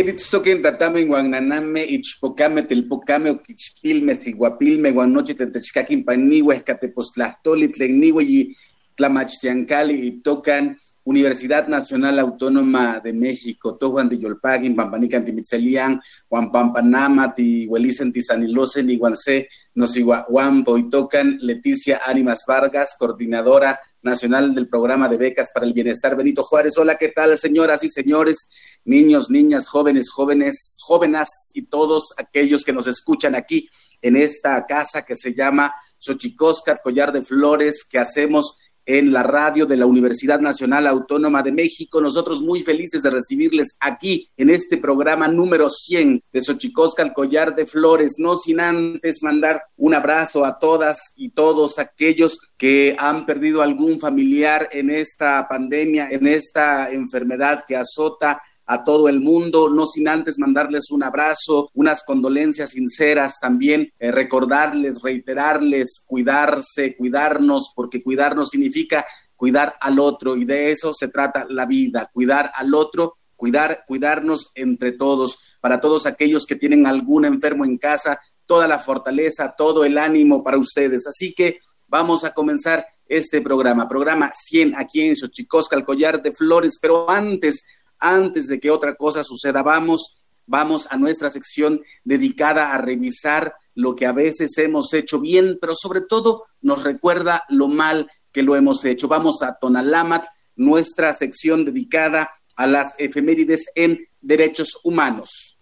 Queritztoquen tatame guananame ichpocame telpocame oquichpilme ziguapilme guanoche tetechcaquin paniwe escatepostlastoli tlecniwe y tlamachtiancali y tocan Universidad Nacional Autónoma de México, Tojuan de Yolpagin, Pampanican Timitzelian, Juan Pampanama, Tihuelicen Tizanilosen, Iguanse, Nosihuampo, y tocan Leticia Ánimas Vargas, coordinadora nacional del programa de becas para el bienestar Benito Juárez. Hola, ¿qué tal, señoras y señores, niños, niñas, jóvenes, jóvenes, jóvenes y todos aquellos que nos escuchan aquí en esta casa que se llama Xochicóscat, Collar de Flores, que hacemos en la radio de la Universidad Nacional Autónoma de México. Nosotros muy felices de recibirles aquí en este programa número 100 de Xochicosca, el collar de flores, no sin antes mandar un abrazo a todas y todos aquellos que han perdido algún familiar en esta pandemia, en esta enfermedad que azota a todo el mundo, no sin antes mandarles un abrazo, unas condolencias sinceras también, eh, recordarles, reiterarles, cuidarse, cuidarnos, porque cuidarnos significa cuidar al otro y de eso se trata la vida, cuidar al otro, cuidar, cuidarnos entre todos, para todos aquellos que tienen algún enfermo en casa, toda la fortaleza, todo el ánimo para ustedes. Así que vamos a comenzar este programa, programa 100 aquí en Xochicosca, el collar de flores, pero antes antes de que otra cosa suceda, vamos, vamos a nuestra sección dedicada a revisar lo que a veces hemos hecho bien, pero sobre todo nos recuerda lo mal que lo hemos hecho. Vamos a Tonalamat, nuestra sección dedicada a las efemérides en derechos humanos.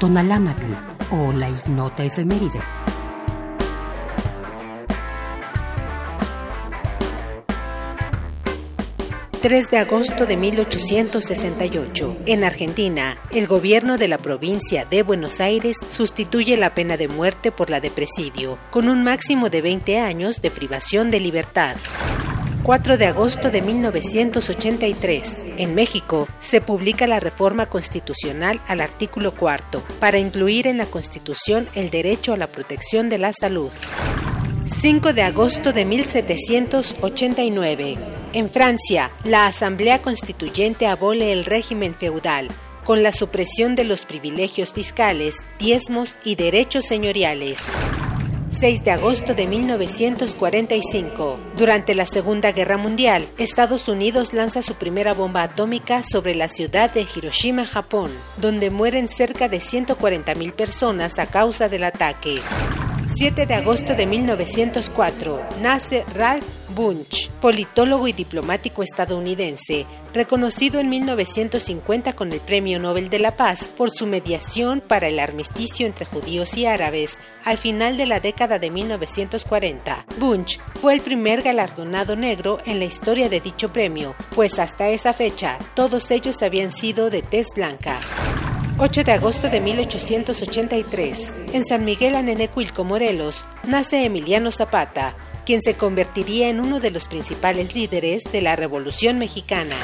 Tonalamatl o la ignota efeméride. 3 de agosto de 1868. En Argentina, el gobierno de la provincia de Buenos Aires sustituye la pena de muerte por la de presidio, con un máximo de 20 años de privación de libertad. 4 de agosto de 1983. En México se publica la reforma constitucional al artículo cuarto para incluir en la Constitución el derecho a la protección de la salud. 5 de agosto de 1789. En Francia, la Asamblea Constituyente abole el régimen feudal con la supresión de los privilegios fiscales, diezmos y derechos señoriales. 6 de agosto de 1945. Durante la Segunda Guerra Mundial, Estados Unidos lanza su primera bomba atómica sobre la ciudad de Hiroshima, Japón, donde mueren cerca de 140.000 personas a causa del ataque. 7 de agosto de 1904 nace Ralph Bunch, politólogo y diplomático estadounidense, reconocido en 1950 con el Premio Nobel de la Paz por su mediación para el armisticio entre judíos y árabes al final de la década de 1940. Bunch fue el primer galardonado negro en la historia de dicho premio, pues hasta esa fecha todos ellos habían sido de tez blanca. 8 de agosto de 1883, en San Miguel Anenecuilco, Morelos, nace Emiliano Zapata, quien se convertiría en uno de los principales líderes de la Revolución Mexicana.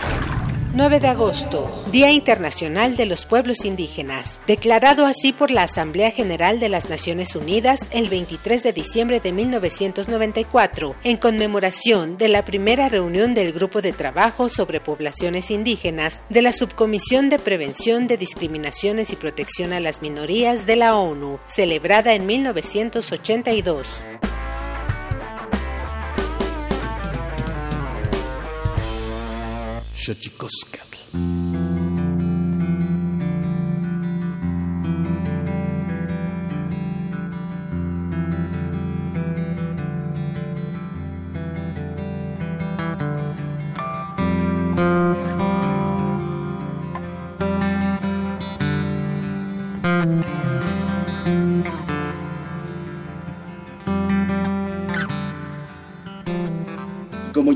9 de agosto, Día Internacional de los Pueblos Indígenas, declarado así por la Asamblea General de las Naciones Unidas el 23 de diciembre de 1994, en conmemoración de la primera reunión del Grupo de Trabajo sobre Poblaciones Indígenas de la Subcomisión de Prevención de Discriminaciones y Protección a las Minorías de la ONU, celebrada en 1982. Xochicoscatl.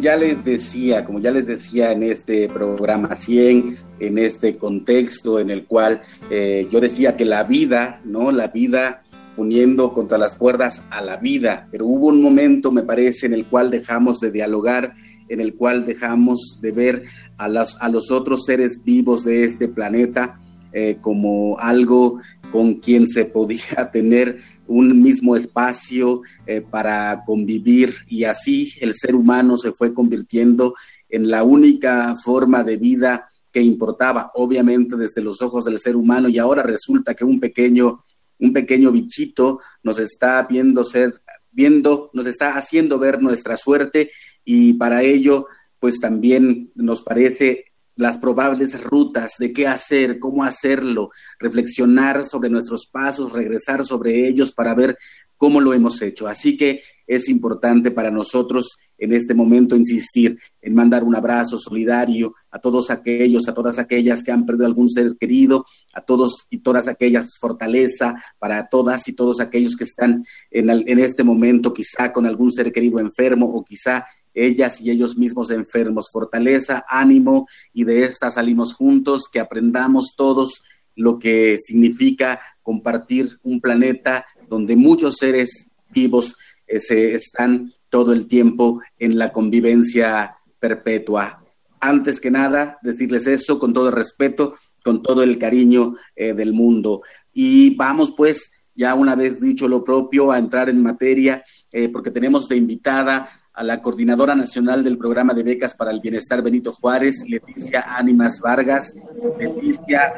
Ya les decía, como ya les decía en este programa 100, en este contexto en el cual eh, yo decía que la vida, ¿no? La vida poniendo contra las cuerdas a la vida, pero hubo un momento, me parece, en el cual dejamos de dialogar, en el cual dejamos de ver a, las, a los otros seres vivos de este planeta eh, como algo con quien se podía tener un mismo espacio eh, para convivir. Y así el ser humano se fue convirtiendo en la única forma de vida que importaba, obviamente desde los ojos del ser humano. Y ahora resulta que un pequeño un pequeño bichito nos está viendo ser viendo, nos está haciendo ver nuestra suerte. Y para ello pues también nos parece las probables rutas de qué hacer, cómo hacerlo, reflexionar sobre nuestros pasos, regresar sobre ellos para ver cómo lo hemos hecho. Así que es importante para nosotros en este momento insistir en mandar un abrazo solidario a todos aquellos, a todas aquellas que han perdido algún ser querido, a todos y todas aquellas fortaleza para todas y todos aquellos que están en, en este momento quizá con algún ser querido enfermo o quizá ellas y ellos mismos enfermos. Fortaleza, ánimo y de esta salimos juntos, que aprendamos todos lo que significa compartir un planeta donde muchos seres vivos eh, se están todo el tiempo en la convivencia perpetua. Antes que nada, decirles eso con todo el respeto, con todo el cariño eh, del mundo. Y vamos pues, ya una vez dicho lo propio, a entrar en materia, eh, porque tenemos de invitada a la coordinadora nacional del programa de becas para el bienestar Benito Juárez, Leticia Ánimas Vargas. Leticia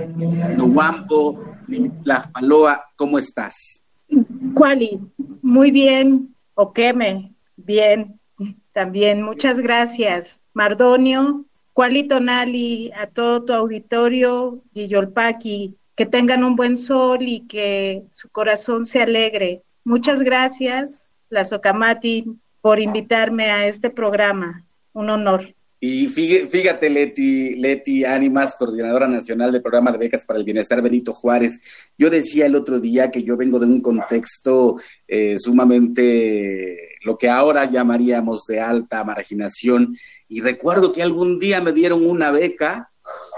Nuampo, Paloa, ¿cómo estás? Cuali, muy bien, Okeme, bien, también, muchas gracias. Mardonio, Cuali Tonali, a todo tu auditorio, Yolpaki, que tengan un buen sol y que su corazón se alegre. Muchas gracias, la Socamati, por invitarme a este programa. Un honor. Y fíjate, Leti, Leti Ánimas, coordinadora nacional del programa de becas para el bienestar Benito Juárez. Yo decía el otro día que yo vengo de un contexto eh, sumamente lo que ahora llamaríamos de alta marginación. Y recuerdo que algún día me dieron una beca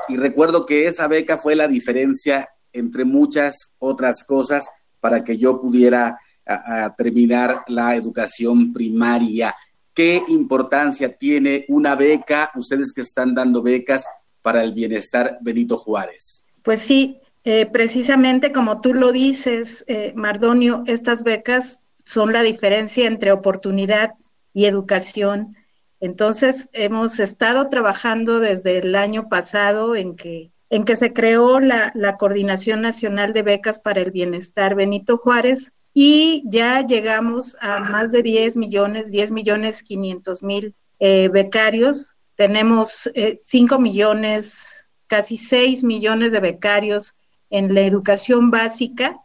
y recuerdo que esa beca fue la diferencia entre muchas otras cosas para que yo pudiera a, terminar la educación primaria. ¿Qué importancia tiene una beca, ustedes que están dando becas para el bienestar Benito Juárez? Pues sí, eh, precisamente como tú lo dices, eh, Mardonio, estas becas son la diferencia entre oportunidad y educación. Entonces, hemos estado trabajando desde el año pasado en que, en que se creó la, la Coordinación Nacional de Becas para el Bienestar Benito Juárez, y ya llegamos a más de 10 millones, 10 millones 500 mil eh, becarios. Tenemos 5 eh, millones, casi 6 millones de becarios en la educación básica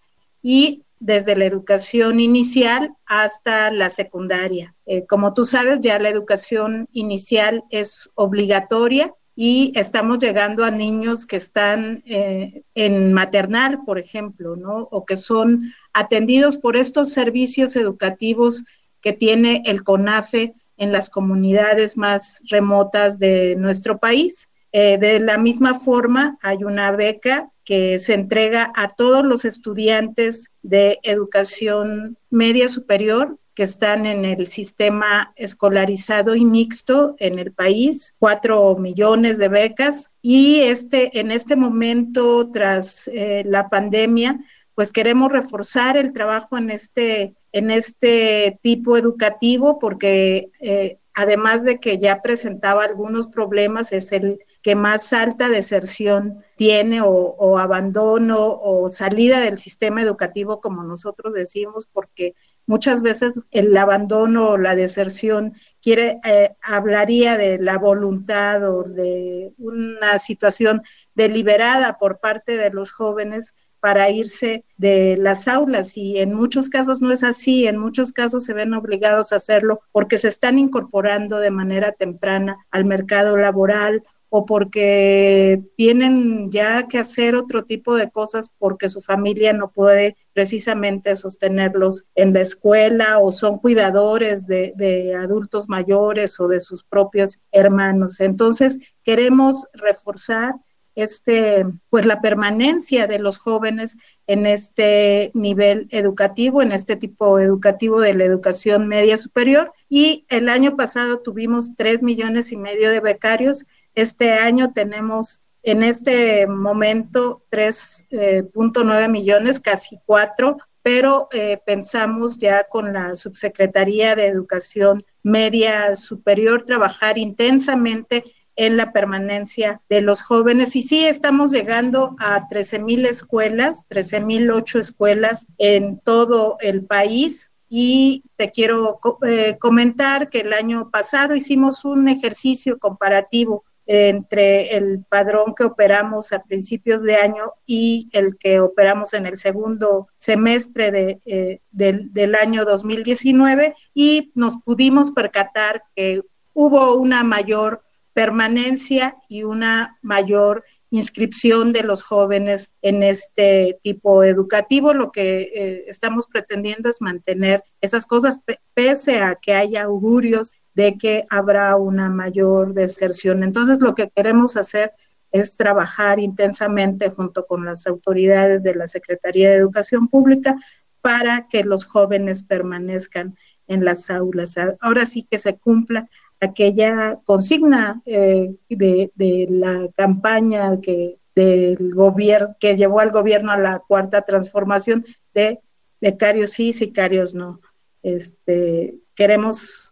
y desde la educación inicial hasta la secundaria. Eh, como tú sabes, ya la educación inicial es obligatoria y estamos llegando a niños que están en maternal, por ejemplo, ¿no? O que son atendidos por estos servicios educativos que tiene el CONAFE en las comunidades más remotas de nuestro país. Eh, de la misma forma, hay una beca que se entrega a todos los estudiantes de educación media superior que están en el sistema escolarizado y mixto en el país, cuatro millones de becas. Y este, en este momento, tras eh, la pandemia, pues queremos reforzar el trabajo en este, en este tipo educativo porque eh, además de que ya presentaba algunos problemas, es el que más alta deserción tiene o, abandono o salida del sistema educativo, como nosotros decimos, porque muchas veces el abandono o la deserción quiere eh, hablaría de la voluntad o de una situación deliberada por parte de los jóvenes para irse de las aulas. Y en muchos casos no es así, en muchos casos se ven obligados a hacerlo porque se están incorporando de manera temprana al mercado laboral o porque tienen ya que hacer otro tipo de cosas porque su familia no puede precisamente sostenerlos en la escuela o son cuidadores de, adultos mayores o de sus propios hermanos. Entonces, queremos reforzar este, pues la permanencia de los jóvenes en este nivel educativo, en este tipo educativo de la educación media superior. Y el año pasado tuvimos tres millones y medio de becarios. Este año tenemos en este momento 3.9 eh, millones, casi cuatro, pero eh, pensamos ya con la Subsecretaría de Educación Media Superior trabajar intensamente en la permanencia de los jóvenes. Y sí, estamos llegando a 13 mil escuelas, 13 mil ocho escuelas en todo el país. Y te quiero eh, comentar que el año pasado hicimos un ejercicio comparativo entre el padrón que operamos a principios de año y el que operamos en el segundo semestre de, eh, del, del año 2019 y nos pudimos percatar que hubo una mayor permanencia y una mayor inscripción de los jóvenes en este tipo educativo. Lo que eh, estamos pretendiendo es mantener esas cosas pese a que haya augurios de que habrá una mayor deserción. Entonces, lo que queremos hacer es trabajar intensamente junto con las autoridades de la Secretaría de Educación Pública para que los jóvenes permanezcan en las aulas. Ahora sí que se cumpla aquella consigna eh, de, de, la campaña que del gobierno que llevó al gobierno a la cuarta transformación de becarios sí, sicarios no. Este, queremos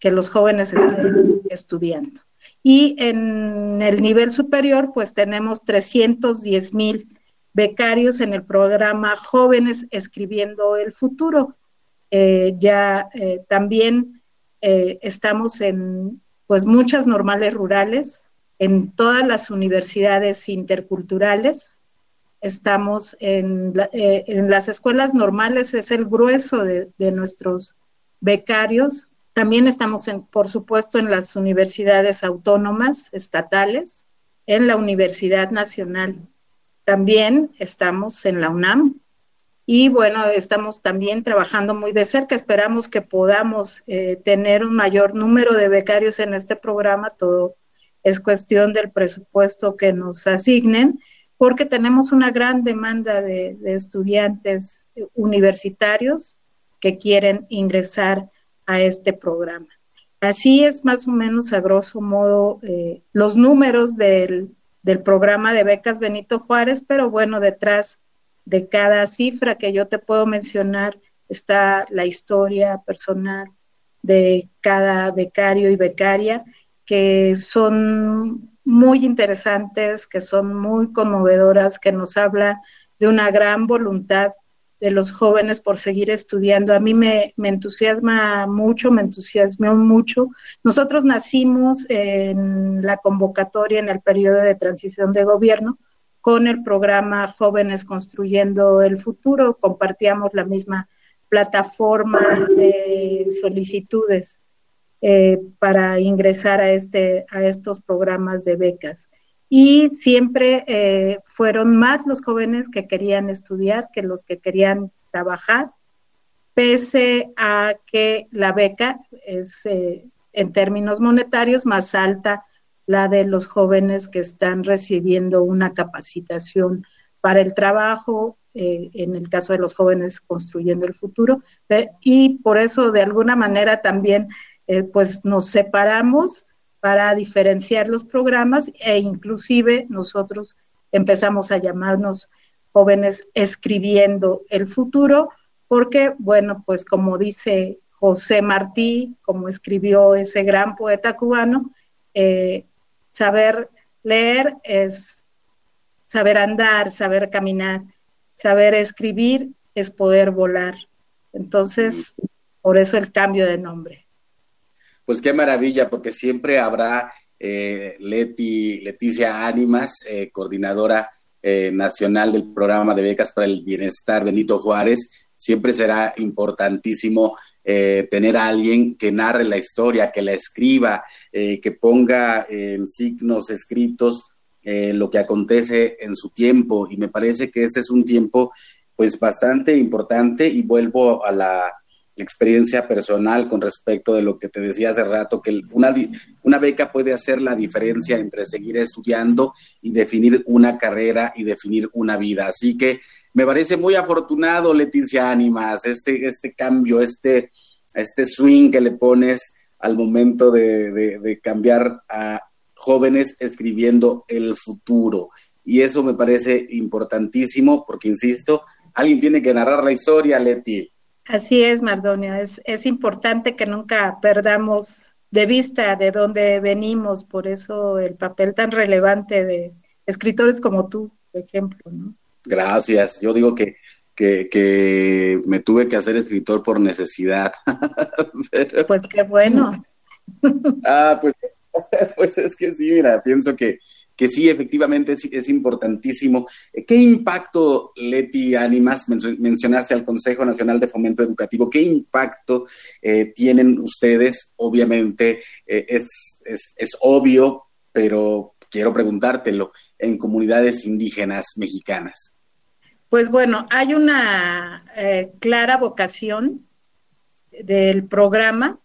que los jóvenes estén estudiando. Y en el nivel superior, pues tenemos 310 mil becarios en el programa Jóvenes Escribiendo el Futuro. Eh, ya eh, también eh, estamos en pues muchas normales rurales, en todas las universidades interculturales, estamos en, en las escuelas normales, es el grueso de, de nuestros becarios, también estamos, en, por supuesto, en las universidades autónomas estatales, en la Universidad Nacional. También estamos en la UNAM. Y bueno, estamos también trabajando muy de cerca. Esperamos que podamos eh, tener un mayor número de becarios en este programa. Todo es cuestión del presupuesto que nos asignen, porque tenemos una gran demanda de, de estudiantes universitarios que quieren ingresar a este programa. Así es más o menos a grosso modo eh, los números del, del programa de becas Benito Juárez, pero bueno, detrás de cada cifra que yo te puedo mencionar está la historia personal de cada becario y becaria, que son muy interesantes, que son muy conmovedoras, que nos habla de una gran voluntad de los jóvenes por seguir estudiando. A mí me, entusiasma mucho, me entusiasmó mucho. Nosotros nacimos en la convocatoria en el periodo de transición de gobierno con el programa Jóvenes Construyendo el Futuro, compartíamos la misma plataforma de solicitudes eh, para ingresar a, este, a estos programas de becas y siempre eh, fueron más los jóvenes que querían estudiar que los que querían trabajar, pese a que la beca es eh, en términos monetarios más alta la de los jóvenes que están recibiendo una capacitación para el trabajo, eh, en el caso de los jóvenes construyendo el futuro, y por eso de alguna manera también pues nos separamos para diferenciar los programas e inclusive nosotros empezamos a llamarnos jóvenes escribiendo el futuro, porque, bueno, pues como dice José Martí, como escribió ese gran poeta cubano, eh, saber leer es saber andar, saber caminar, saber escribir es poder volar. Entonces, por eso el cambio de nombre pues qué maravilla, porque siempre habrá eh, Leti, Leticia Ánimas, eh, coordinadora eh, nacional del programa de becas para el bienestar Benito Juárez. Siempre será importantísimo tener a alguien que narre la historia, que la escriba, que ponga en signos escritos lo que acontece en su tiempo. Y me parece que este es un tiempo pues bastante importante y vuelvo a la experiencia personal con respecto de lo que te decía hace rato, que una, una beca puede hacer la diferencia entre seguir estudiando y definir una carrera y definir una vida. Así que me parece muy afortunado, Leticia Ánimas, este, este cambio, este, este swing que le pones al momento de, de cambiar a jóvenes escribiendo el futuro. Y eso me parece importantísimo porque, insisto, alguien tiene que narrar la historia, Leti. Así es, Mardonio. Es, es importante que nunca perdamos de vista de dónde venimos, por eso el papel tan relevante de escritores como tú, por ejemplo. ¿no? Gracias. Yo digo que, que, que me tuve que hacer escritor por necesidad. Pues qué bueno. ah, pues pues es que sí, mira, pienso que, que sí, efectivamente es, importantísimo. ¿Qué impacto, Leti Ánimas, mencionaste al Consejo Nacional de Fomento Educativo, qué impacto eh, tienen ustedes? Obviamente eh, es, es, obvio, pero quiero preguntártelo, en comunidades indígenas mexicanas. Pues bueno, hay una eh, clara vocación del programa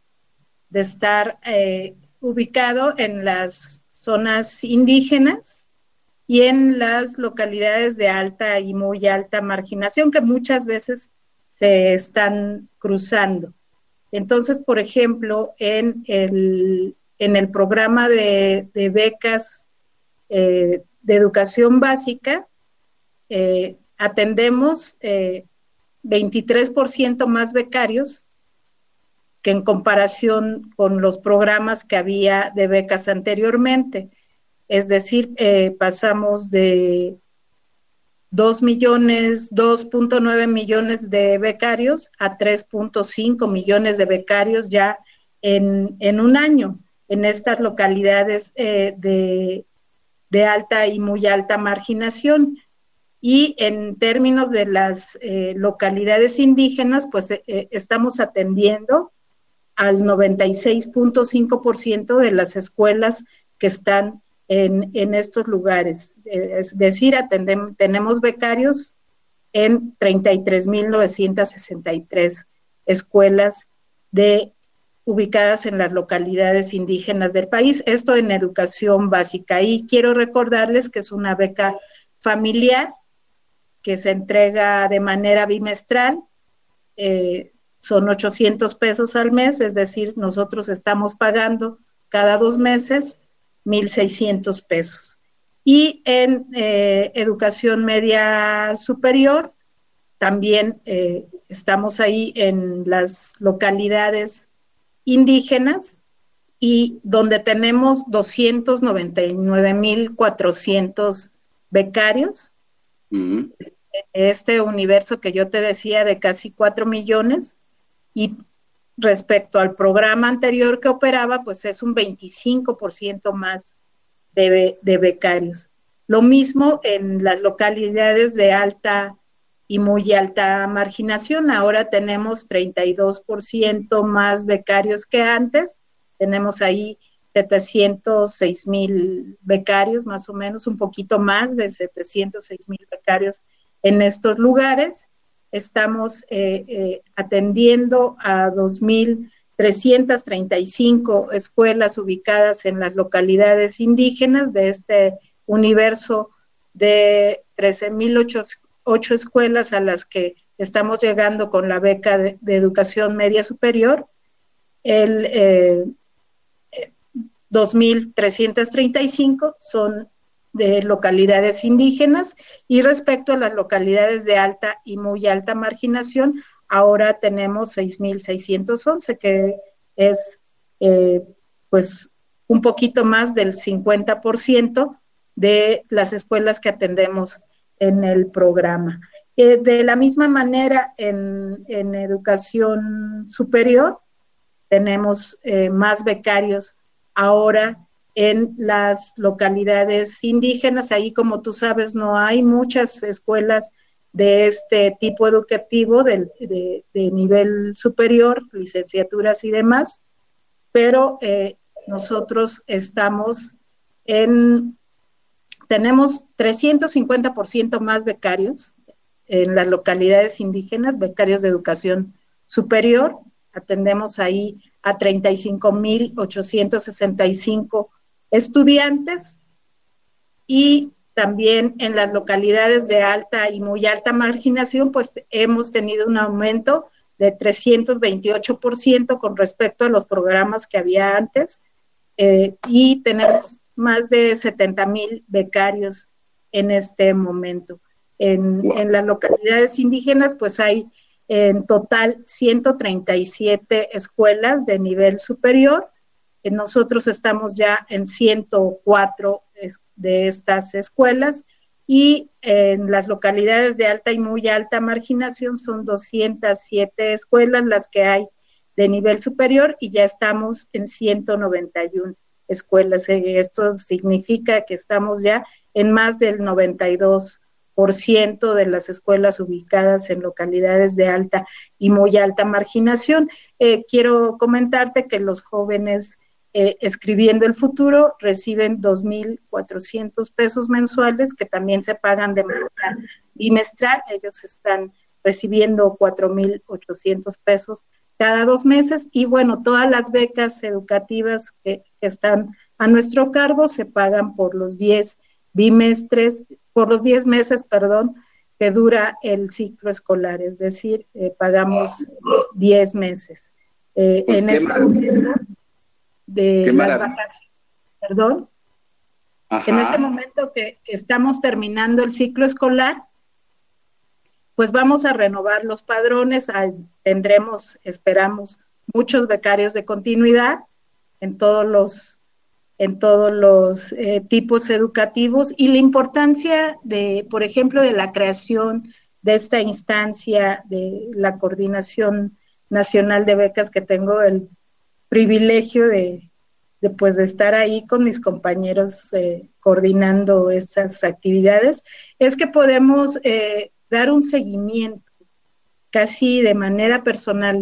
de estar eh, ubicado en las zonas indígenas y en las localidades de alta y muy alta marginación que muchas veces se están cruzando. Entonces, por ejemplo, en el, en el programa de, becas eh, de educación básica, eh, atendemos 23% más becarios que en comparación con los programas que había de becas anteriormente. Es decir, eh, pasamos de 2 millones, 2.9 millones de becarios a 3.5 millones de becarios ya en, un año en estas localidades eh, de, alta y muy alta marginación. Y en términos de las eh, localidades indígenas, pues estamos atendiendo al 96.5% de las escuelas que están en, estos lugares. Es decir, tenemos becarios en 33.963 escuelas de, ubicadas en las localidades indígenas del país. Esto en educación básica. Y quiero recordarles que es una beca familiar que se entrega de manera bimestral. Eh, son 800 pesos al mes, es decir, nosotros estamos pagando cada dos meses 1.600 pesos. Y en eh, educación media superior, también eh, estamos ahí en las localidades indígenas y donde tenemos 299.400 becarios. Este universo que yo te decía de casi 4 millones, y respecto al programa anterior que operaba, pues es un 25% más de, becarios. Lo mismo en las localidades de alta y muy alta marginación. Ahora tenemos 32% más becarios que antes. Tenemos ahí 706 mil becarios, más o menos, un poquito más de 706 mil becarios en estos lugares estamos eh, eh, atendiendo a 2.335 escuelas ubicadas en las localidades indígenas de este universo de 13.008 escuelas a las que estamos llegando con la beca de, educación media superior. El eh, 2.335 son de localidades indígenas y respecto a las localidades de alta y muy alta marginación, ahora tenemos 6.611, que es eh, pues un poquito más del 50% de las escuelas que atendemos en el programa. Eh, de la misma manera, en, educación superior, tenemos eh, más becarios ahora en las localidades indígenas. Ahí, como tú sabes, no hay muchas escuelas de este tipo educativo de, nivel superior, licenciaturas y demás, pero eh, nosotros estamos en, tenemos 350% más becarios en las localidades indígenas, becarios de educación superior, atendemos ahí a 35.865 estudiantes y también en las localidades de alta y muy alta marginación, pues hemos tenido un aumento de 328% con respecto a los programas que había antes eh, y tenemos más de 70 mil becarios en este momento. En, en, las localidades indígenas, pues hay en total 137 escuelas de nivel superior nosotros estamos ya en 104 de estas escuelas y en las localidades de alta y muy alta marginación son 207 escuelas las que hay de nivel superior y ya estamos en 191 escuelas. Esto significa que estamos ya en más del 92% de las escuelas ubicadas en localidades de alta y muy alta marginación. quiero comentarte que los jóvenes eh, escribiendo el futuro, reciben 2.400 pesos mensuales que también se pagan de manera bimestral. Ellos están recibiendo 4.800 pesos cada dos meses y bueno, todas las becas educativas que, están a nuestro cargo se pagan por los 10 bimestres, por los 10 meses, perdón, que dura el ciclo escolar, es decir, eh, pagamos 10 meses. Eh, pues en este de las vacaciones, perdón, en este momento que estamos terminando el ciclo escolar, pues vamos a renovar los padrones, tendremos, esperamos, muchos becarios de continuidad en todos los en todos los eh, tipos educativos y la importancia de, por ejemplo, de la creación de esta instancia de la coordinación nacional de becas que tengo el privilegio de, pues, de estar ahí con mis compañeros eh, coordinando esas actividades, es que podemos eh, dar un seguimiento casi de manera personal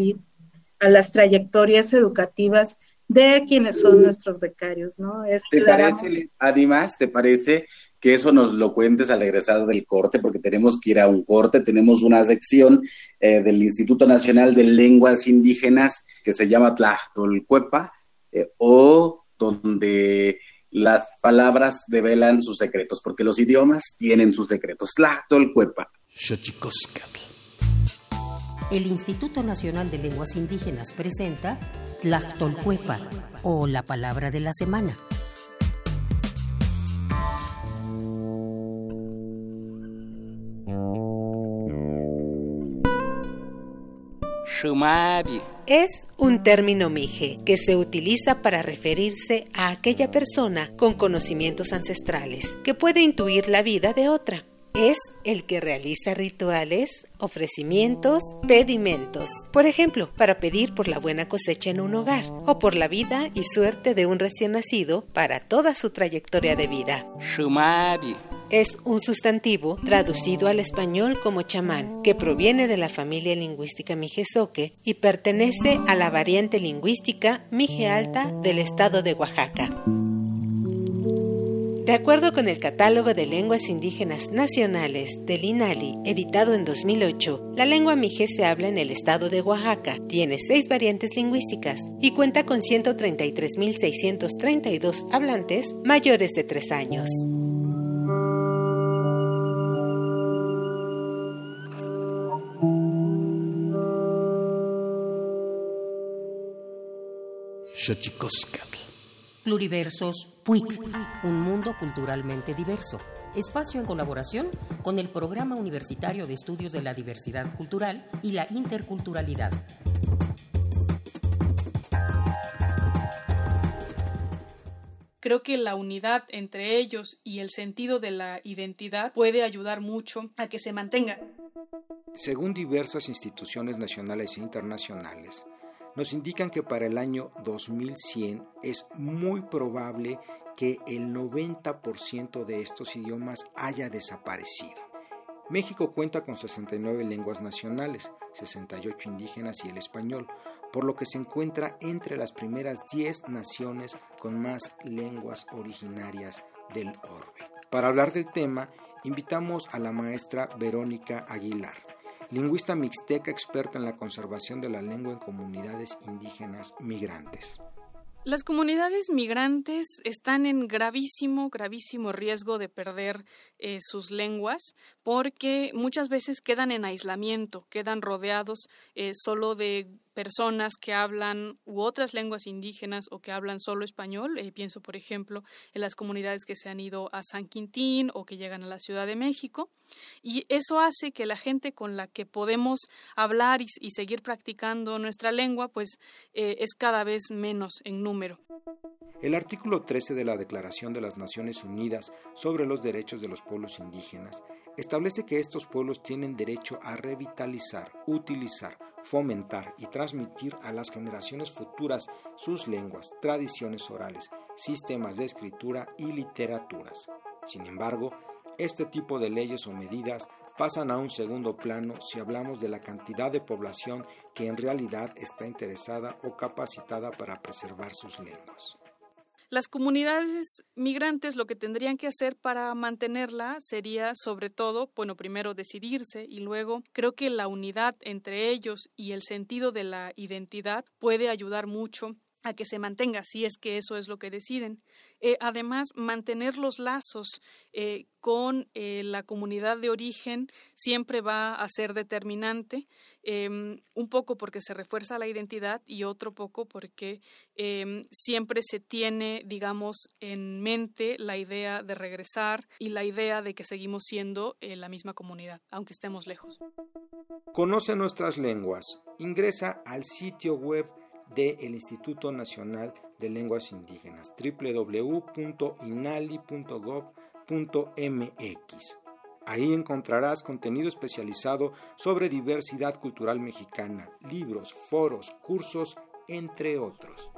a las trayectorias educativas de quienes son nuestros becarios, ¿no? ¿Te parece, además, te parece que eso nos lo cuentes al regresar del corte? Porque tenemos que ir a un corte, tenemos una sección eh, del Instituto Nacional de Lenguas Indígenas que se llama Tlachtolcuepa, eh, o donde las palabras develan sus secretos, porque los idiomas tienen sus secretos. Tlachtolcuepa. El Instituto Nacional de Lenguas Indígenas presenta Tlachtolcuepa, o la palabra de la semana. Es un término mije que se utiliza para referirse a aquella persona con conocimientos ancestrales que puede intuir la vida de otra. Es el que realiza rituales, ofrecimientos, pedimentos. Por ejemplo, para pedir por la buena cosecha en un hogar o por la vida y suerte de un recién nacido para toda su trayectoria de vida es un sustantivo traducido al español como chamán, que proviene de la familia lingüística mijezoque y pertenece a la variante lingüística mije alta del estado de Oaxaca. De acuerdo con el Catálogo de Lenguas Indígenas Nacionales del INALI, editado en 2008, la lengua mije se habla en el estado de Oaxaca, tiene seis variantes lingüísticas y cuenta con 133.632 hablantes mayores de tres años. Pluriversos PUIC, un mundo culturalmente diverso. Espacio en colaboración con el Programa Universitario de Estudios de la Diversidad Cultural y la Interculturalidad. Creo que la unidad entre ellos y el sentido de la identidad puede ayudar mucho a que se mantenga. Según diversas instituciones nacionales e internacionales, nos indican que para el año 2100 es muy probable que el 90% de estos idiomas haya desaparecido. México cuenta con 69 lenguas nacionales, 68 indígenas y el español, por lo que se encuentra entre las primeras 10 naciones con más lenguas originarias del orbe. Para hablar del tema, invitamos a la maestra Verónica Aguilar lingüista mixteca experta en la conservación de la lengua en comunidades indígenas migrantes. Las comunidades migrantes están en gravísimo, gravísimo riesgo de perder eh, sus lenguas porque muchas veces quedan en aislamiento, quedan rodeados eh, solo de personas que hablan u otras lenguas indígenas o que hablan solo español. Eh, pienso, por ejemplo, en las comunidades que se han ido a San Quintín o que llegan a la Ciudad de México. Y eso hace que la gente con la que podemos hablar y, seguir practicando nuestra lengua, pues eh, es cada vez menos en número. El artículo 13 de la Declaración de las Naciones Unidas sobre los Derechos de los Pueblos Indígenas establece que estos pueblos tienen derecho a revitalizar, utilizar, fomentar y transmitir a las generaciones futuras sus lenguas, tradiciones orales, sistemas de escritura y literaturas. Sin embargo, este tipo de leyes o medidas pasan a un segundo plano si hablamos de la cantidad de población que en realidad está interesada o capacitada para preservar sus lenguas. Las comunidades migrantes lo que tendrían que hacer para mantenerla sería sobre todo, bueno, primero decidirse y luego creo que la unidad entre ellos y el sentido de la identidad puede ayudar mucho a que se mantenga, si es que eso es lo que deciden. Eh, además, mantener los lazos eh, con eh, la comunidad de origen siempre va a ser determinante, em, un poco porque se refuerza la identidad y otro poco porque em, siempre se tiene, digamos, en mente la idea de regresar y la idea de que seguimos siendo la misma comunidad, aunque estemos lejos. Conoce nuestras lenguas. Ingresa al sitio web del Instituto Nacional de Lenguas Indígenas, www.inali.gov.mx. Ahí encontrarás contenido especializado sobre diversidad cultural mexicana, libros, foros, cursos, entre otros.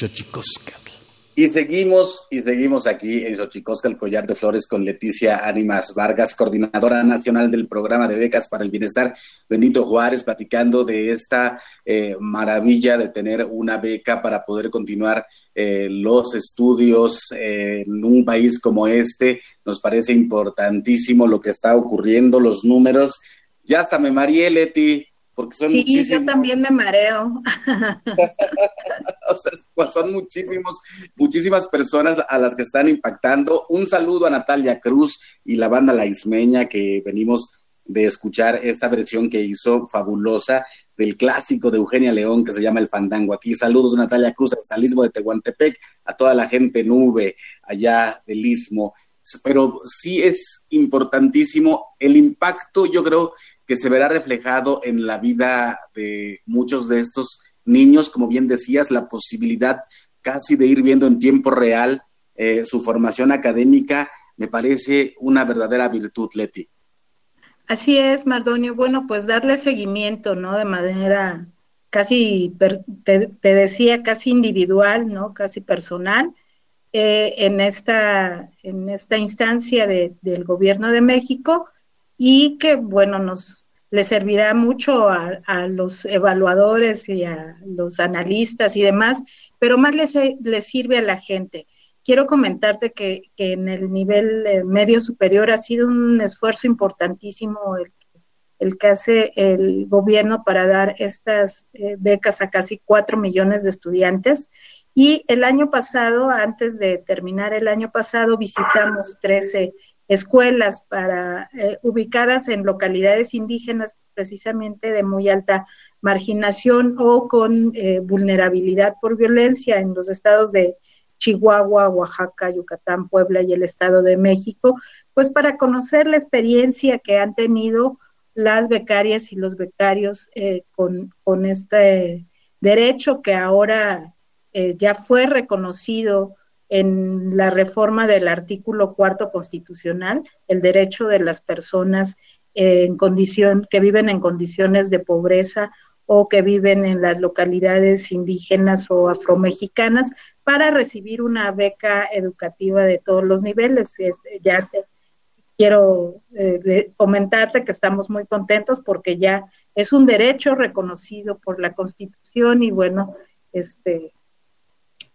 Xochicóscatl. Y seguimos, y seguimos aquí en Xochicosca, el collar de flores con Leticia Ánimas Vargas, coordinadora nacional del programa de becas para el bienestar, Benito Juárez, platicando de esta eh, maravilla de tener una beca para poder continuar eh, los estudios eh, en un país como este. Nos parece importantísimo lo que está ocurriendo, los números. Ya hasta me mareé, Leti sí, yo también me mareo. o sea, pues son muchísimos, muchísimas personas a las que están impactando. Un saludo a Natalia Cruz y la banda La Ismeña que venimos de escuchar esta versión que hizo fabulosa del clásico de Eugenia León que se llama El Fandango. Aquí saludos Natalia Cruz al Istmo de Tehuantepec, a toda la gente nube allá del Istmo. Pero sí es importantísimo el impacto, yo creo, que se verá reflejado en la vida de muchos de estos niños, como bien decías, la posibilidad casi de ir viendo en tiempo real eh, su formación académica, me parece una verdadera virtud, Leti. Así es, Mardonio. Bueno, pues darle seguimiento, ¿no? De manera casi, te, decía, casi individual, ¿no? Casi personal, eh, en, esta, en esta instancia de, del Gobierno de México y que, bueno, nos le servirá mucho a, los evaluadores y a los analistas y demás, pero más les, les sirve a la gente. Quiero comentarte que, que en el nivel eh, medio superior ha sido un esfuerzo importantísimo el, el que hace el gobierno para dar estas eh, becas a casi cuatro millones de estudiantes. Y el año pasado, antes de terminar el año pasado, visitamos 13 escuelas para eh, ubicadas en localidades indígenas precisamente de muy alta marginación o con eh, vulnerabilidad por violencia en los estados de Chihuahua, Oaxaca, Yucatán, Puebla y el Estado de México, pues para conocer la experiencia que han tenido las becarias y los becarios eh, con, con, este derecho que ahora ya fue reconocido en la reforma del artículo cuarto constitucional, el derecho de las personas en condición, que viven en condiciones de pobreza o que viven en las localidades indígenas o afromexicanas para recibir una beca educativa de todos los niveles. Este, ya quiero eh, comentarte que estamos muy contentos porque ya es un derecho reconocido por la Constitución y bueno, este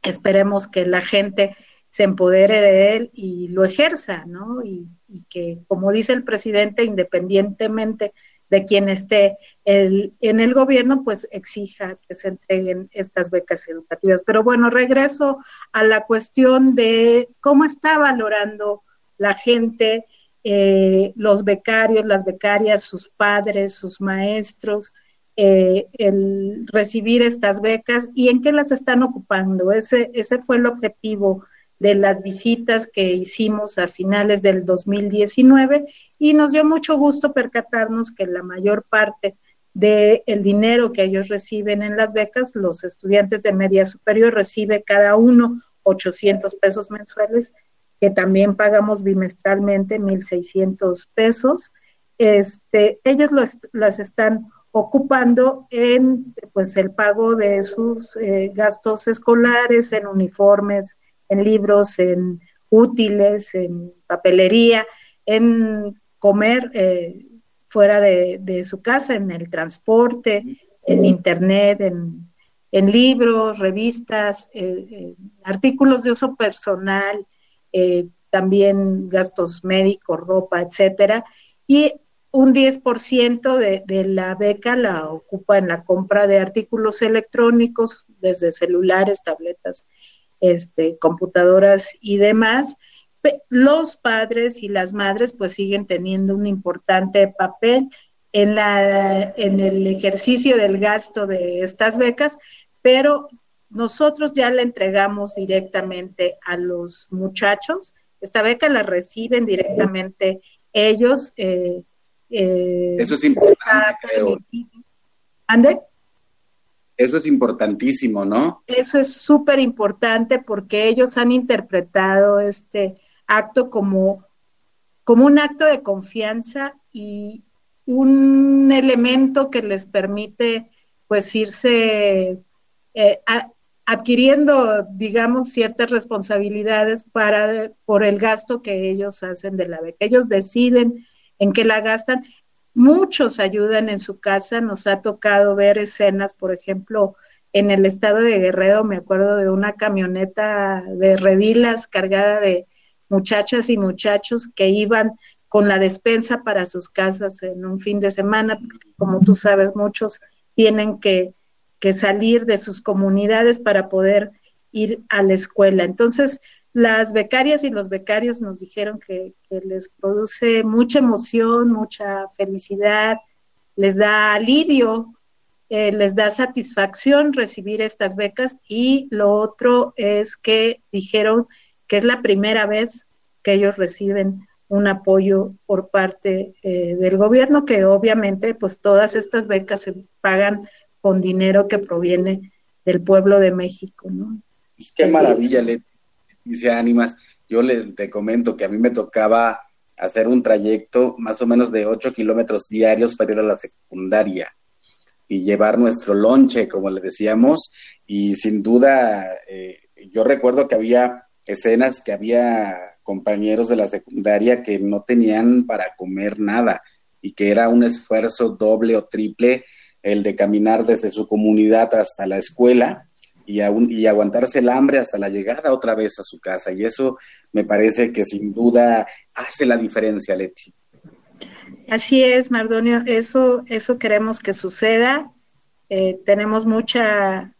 esperemos que la gente se empodere de él y lo ejerza, ¿no? Y, que, como dice el presidente, independientemente de quien esté el, en el gobierno, pues exija que se entreguen estas becas educativas. Pero bueno, regreso a la cuestión de cómo está valorando la gente, eh, los becarios, las becarias, sus padres, sus maestros, eh, el recibir estas becas y en qué las están ocupando. Ese, ese fue el objetivo de las visitas que hicimos a finales del 2019 y nos dio mucho gusto percatarnos que la mayor parte del dinero que ellos reciben en las becas, los estudiantes de media superior recibe cada uno 800 pesos mensuales, que también pagamos bimestralmente 1.600 pesos. Este, ellos las están ocupando en pues el pago de sus eh, gastos escolares, en uniformes, en libros, en útiles, en papelería, en comer eh, fuera de, su casa, en el transporte, en internet, en, libros, revistas, eh, artículos de uso personal, también gastos médicos, ropa, etcétera. Y un 10% de, de la beca la ocupa en la compra de artículos electrónicos, desde celulares, tabletas, este, computadoras y demás. Los padres y las madres pues siguen teniendo un importante papel en, la, en el ejercicio del gasto de estas becas, pero nosotros ya la entregamos directamente a los muchachos. Esta beca la reciben directamente ellos. Eh, eh, Eso es importante, creo. ¿Ande? Eso es importantísimo, ¿no? Eso es súper importante porque ellos han interpretado este acto como, como un acto de confianza y un elemento que les permite pues irse eh, adquiriendo, digamos, ciertas responsabilidades para, por el gasto que ellos hacen de la beca. Ellos deciden en qué la gastan. Muchos ayudan en su casa. Nos ha tocado ver escenas, por ejemplo, en el estado de Guerrero, me acuerdo de una camioneta de redilas cargada de muchachas y muchachos que iban con la despensa para sus casas en un fin de semana. Como tú sabes, muchos tienen que que salir de sus comunidades para poder ir a la escuela. Entonces, las becarias y los becarios nos dijeron que, les produce mucha emoción, mucha felicidad, les da alivio, eh, les da satisfacción recibir estas becas y lo otro es que dijeron que es la primera vez que ellos reciben un apoyo por parte eh, del gobierno, que obviamente pues todas estas becas se pagan con dinero que proviene del pueblo de México, ¿no? Qué maravilla, dice Ánimas. Yo le, te comento que a mí me tocaba hacer un trayecto más o menos de 8 kilómetros diarios para ir a la secundaria y llevar nuestro lonche, como le decíamos, y sin duda, eh, yo recuerdo que había escenas que había compañeros de la secundaria que no tenían para comer nada y que era un esfuerzo doble o triple el de caminar desde su comunidad hasta la escuela y, y aguantarse el hambre hasta la llegada otra vez a su casa. Y eso me parece que sin duda hace la diferencia, Leti. Así es, Mardonio, eso, eso queremos que suceda. Eh, tenemos mucha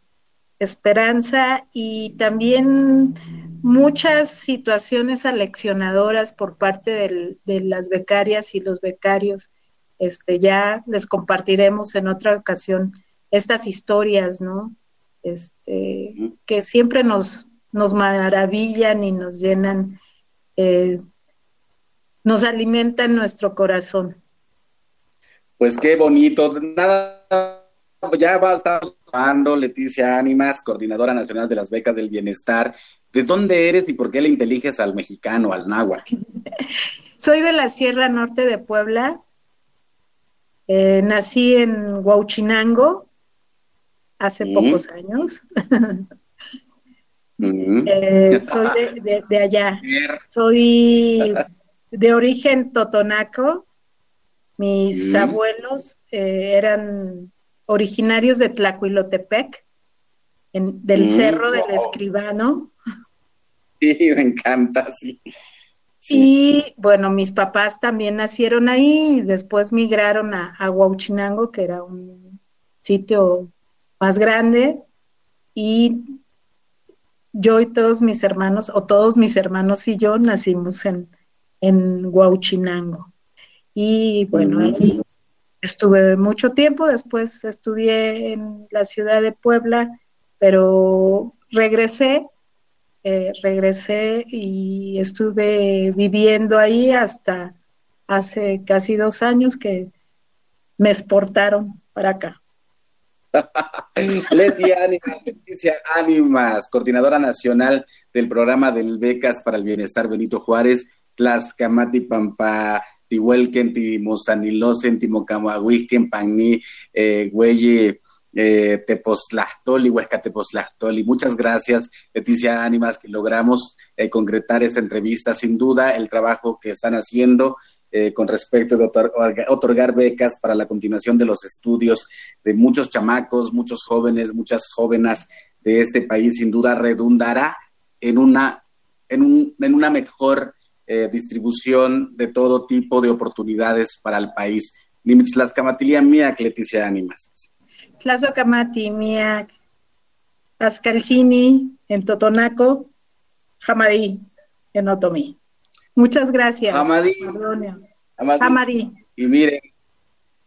esperanza y también muchas situaciones aleccionadoras por parte de las becarias y los becarios este, ya les compartiremos en otra ocasión estas historias, ¿no? Este, que siempre nos, nos maravillan y nos llenan, eh, nos alimentan nuestro corazón. Pues qué bonito. Nada, ya va a estar hablando Leticia Ánimas, coordinadora nacional de las becas del bienestar. ¿De dónde eres y por qué le inteliges al mexicano, al náhuatl? Soy de la Sierra Norte de Puebla, eh, nací en Huauchinango hace pocos años. Eh, soy de, allá. Soy de origen totonaco. Mis abuelos eh, eran originarios de Tlacuilotepec, del Cerro del Escribano. Sí, me encanta, sí. Y bueno, mis papás también nacieron ahí y después migraron a, a Huauchinango, que era un sitio más grande. Y yo y todos mis hermanos, o todos mis hermanos y yo, nacimos en, en Huauchinango. Y bueno, ahí estuve mucho tiempo, después estudié en la ciudad de Puebla, pero regresé eh, regresé y estuve viviendo ahí hasta hace casi dos años que me exportaron para acá. Leti Ánimas, Leticia Ánimas, coordinadora nacional del programa del Becas para el Bienestar Benito Juárez, Tlaxcamati Pampa, Tihuelquen, Timosanilosen, Timocamuahuisquen, Pagni, eh, Güeye, eh, Huesca Tepoztlastoli. Muchas gracias, Leticia Ánimas, que logramos eh, concretar esta entrevista. Sin duda, el trabajo que están haciendo eh, con respecto de otorgar becas para la continuación de los estudios de muchos chamacos, muchos jóvenes, muchas jóvenes de este país, sin duda redundará en una, en un, en una mejor eh, distribución de todo tipo de oportunidades para el país. las camatilia mía, Leticia Ánimas. Camati, Miak, Ascalcini, en Totonaco, Jamadí, en Otomí. Muchas gracias. Jamadí. Jamadí. Y miren,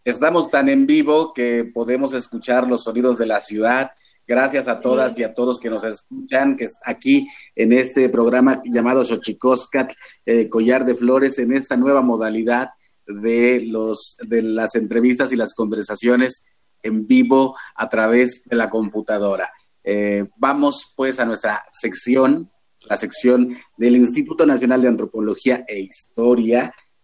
estamos tan en vivo que podemos escuchar los sonidos de la ciudad. Gracias a todas y a todos que nos escuchan, que aquí en este programa llamado Xochicoscat, eh, Collar de Flores, en esta nueva modalidad de los de las entrevistas y las conversaciones en vivo a través de la computadora. Eh, vamos pues a nuestra sección, la sección del Instituto Nacional de Antropología e Historia,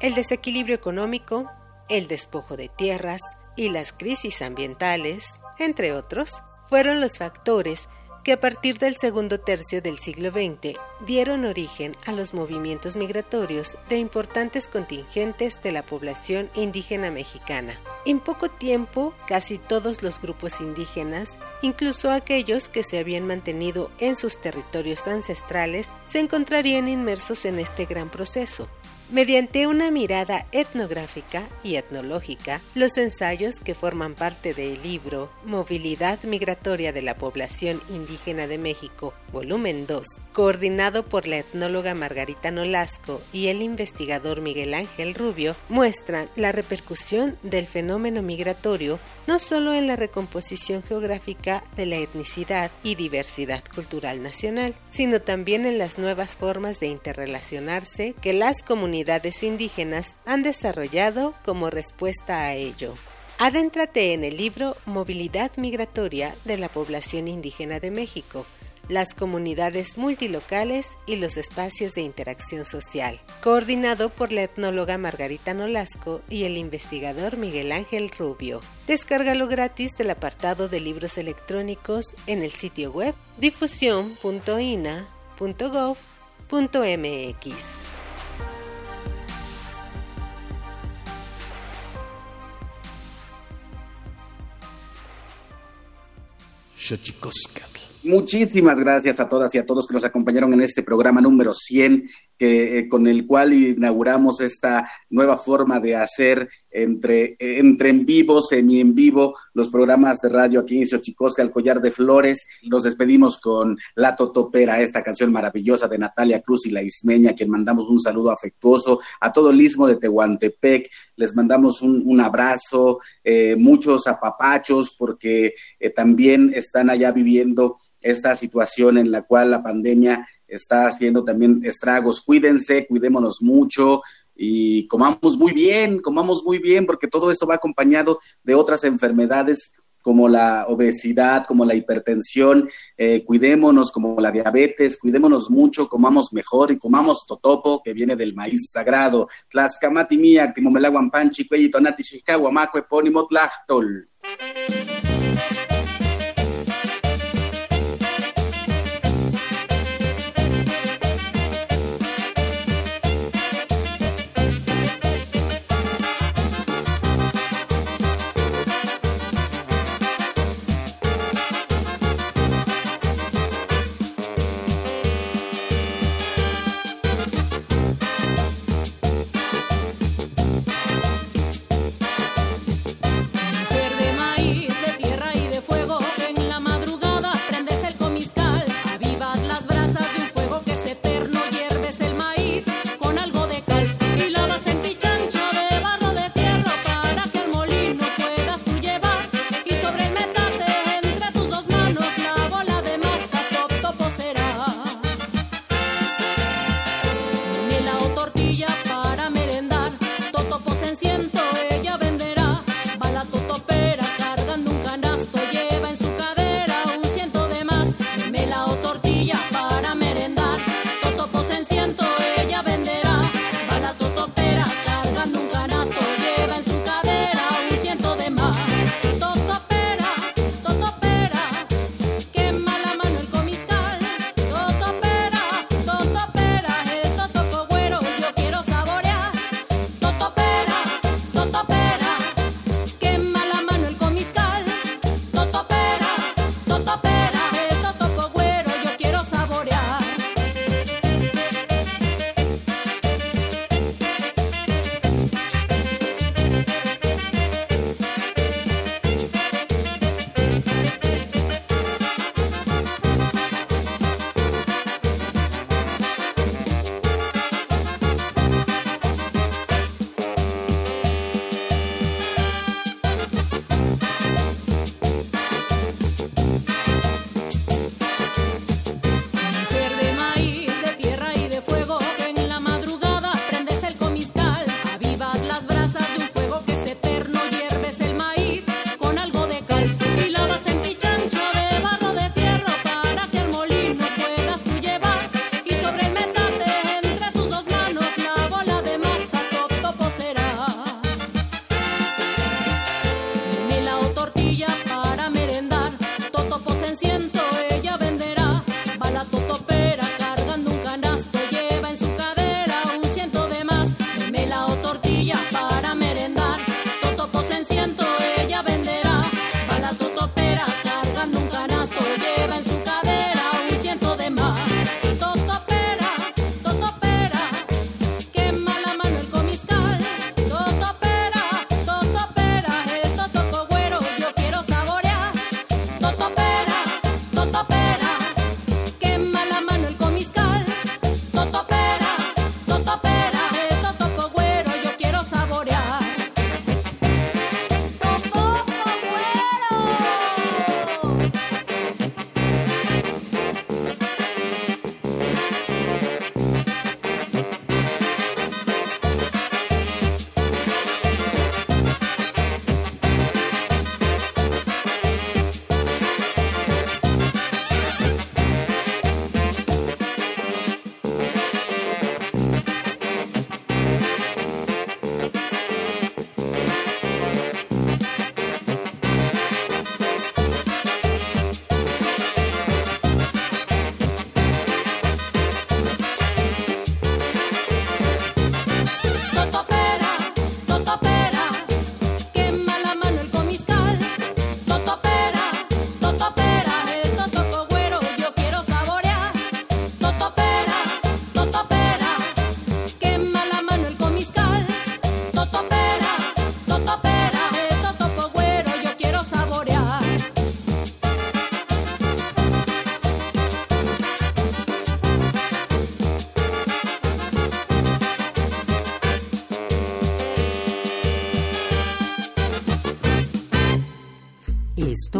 El desequilibrio económico, el despojo de tierras y las crisis ambientales, entre otros, fueron los factores que a partir del segundo tercio del siglo XX dieron origen a los movimientos migratorios de importantes contingentes de la población indígena mexicana. En poco tiempo, casi todos los grupos indígenas, incluso aquellos que se habían mantenido en sus territorios ancestrales, se encontrarían inmersos en este gran proceso. Mediante una mirada etnográfica y etnológica, los ensayos que forman parte del libro Movilidad Migratoria de la Población Indígena de México, volumen 2, coordinado por la etnóloga Margarita Nolasco y el investigador Miguel Ángel Rubio, muestran la repercusión del fenómeno migratorio no solo en la recomposición geográfica de la etnicidad y diversidad cultural nacional, sino también en las nuevas formas de interrelacionarse que las comunidades indígenas han desarrollado como respuesta a ello. Adéntrate en el libro Movilidad Migratoria de la Población Indígena de México, las comunidades multilocales y los espacios de interacción social, coordinado por la etnóloga Margarita Nolasco y el investigador Miguel Ángel Rubio. Descárgalo gratis del apartado de libros electrónicos en el sitio web difusión.ina.gov.mx. Muchísimas gracias a todas y a todos que nos acompañaron en este programa número 100 que, eh, con el cual inauguramos esta nueva forma de hacer entre, entre en vivo, semi en vivo, los programas de radio aquí en Xochicosca, El Collar de Flores. Nos despedimos con La Totopera, esta canción maravillosa de Natalia Cruz y La Ismeña, quien mandamos un saludo afectuoso a todo el istmo de Tehuantepec. Les mandamos un, abrazo, eh, muchos apapachos, porque eh, también están allá viviendo esta situación en la cual la pandemia está haciendo también estragos. Cuídense, cuidémonos mucho y comamos muy bien, comamos muy bien, porque todo esto va acompañado de otras enfermedades como la obesidad, como la hipertensión, eh, cuidémonos como la diabetes, cuidémonos mucho, comamos mejor y comamos totopo, que viene del maíz sagrado. Tlaskamati mía, timomelaguampanchi, cuellito nati, macue, ponimo tlachtol.